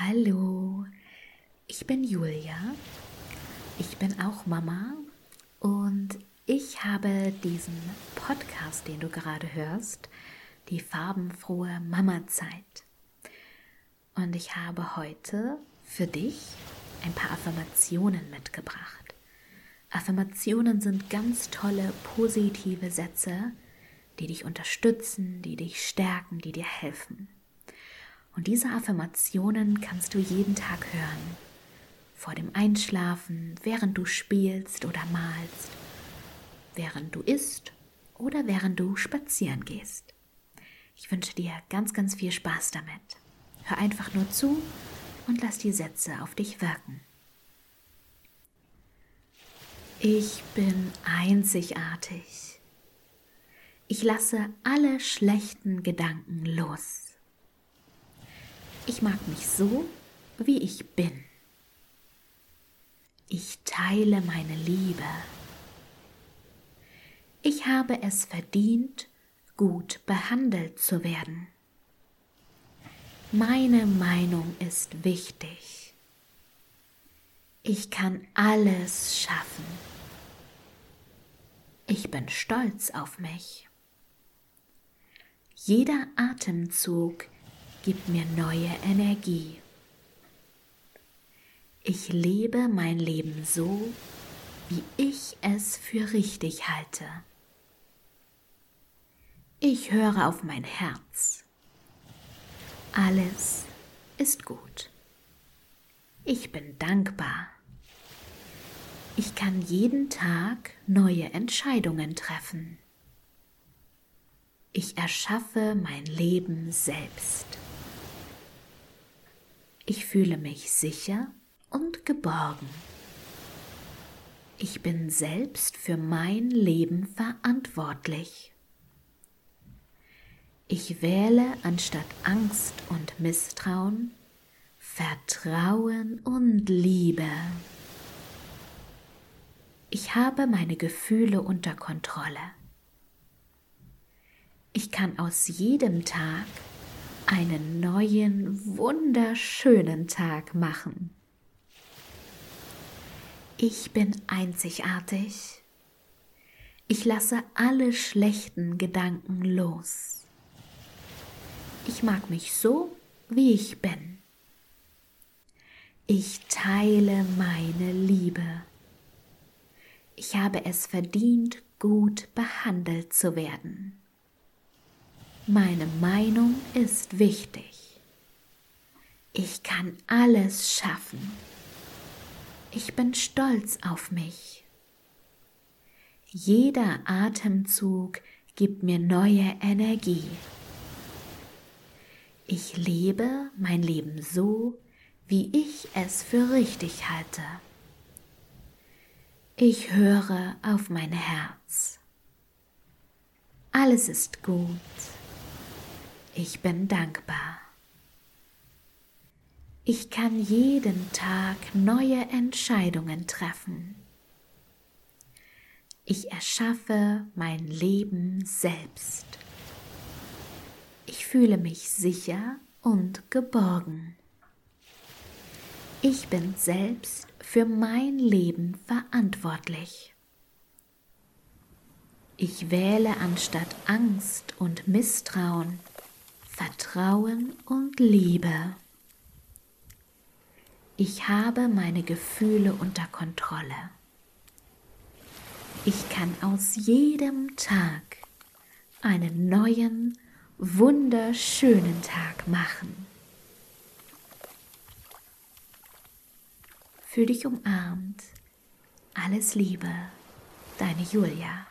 Hallo, ich bin Julia. Ich bin auch Mama und ich habe diesen Podcast, den du gerade hörst, die farbenfrohe Mama-Zeit. Und ich habe heute für dich ein paar Affirmationen mitgebracht. Affirmationen sind ganz tolle, positive Sätze, die dich unterstützen, die dich stärken, die dir helfen. Und diese Affirmationen kannst du jeden Tag hören. Vor dem Einschlafen, während du spielst oder malst, während du isst oder während du spazieren gehst. Ich wünsche dir ganz, ganz viel Spaß damit. Hör einfach nur zu und lass die Sätze auf dich wirken. Ich bin einzigartig. Ich lasse alle schlechten Gedanken los. Ich mag mich so, wie ich bin. Ich teile meine Liebe. Ich habe es verdient, gut behandelt zu werden. Meine Meinung ist wichtig. Ich kann alles schaffen. Ich bin stolz auf mich. Jeder Atemzug gibt mir neue Energie. Ich lebe mein Leben so, wie ich es für richtig halte. Ich höre auf mein Herz. Alles ist gut. Ich bin dankbar. Ich kann jeden Tag neue Entscheidungen treffen. Ich erschaffe mein Leben selbst. Ich fühle mich sicher und geborgen. Ich bin selbst für mein Leben verantwortlich. Ich wähle anstatt Angst und Misstrauen Vertrauen und Liebe. Ich habe meine Gefühle unter Kontrolle. Ich kann aus jedem Tag einen neuen, wunderschönen Tag machen. Ich bin einzigartig. Ich lasse alle schlechten Gedanken los. Ich mag mich so, wie ich bin. Ich teile meine Liebe. Ich habe es verdient, gut behandelt zu werden. Meine Meinung ist wichtig. Ich kann alles schaffen. Ich bin stolz auf mich. Jeder Atemzug gibt mir neue Energie. Ich lebe mein Leben so, wie ich es für richtig halte. Ich höre auf mein Herz. Alles ist gut. Ich bin dankbar. Ich kann jeden Tag neue Entscheidungen treffen. Ich erschaffe mein Leben selbst. Ich fühle mich sicher und geborgen. Ich bin selbst für mein Leben verantwortlich. Ich wähle anstatt Angst und Misstrauen Vertrauen und Liebe. Ich habe meine Gefühle unter Kontrolle. Ich kann aus jedem Tag einen neuen, wunderschönen Tag machen. Fühl dich umarmt. Alles Liebe, deine Julia.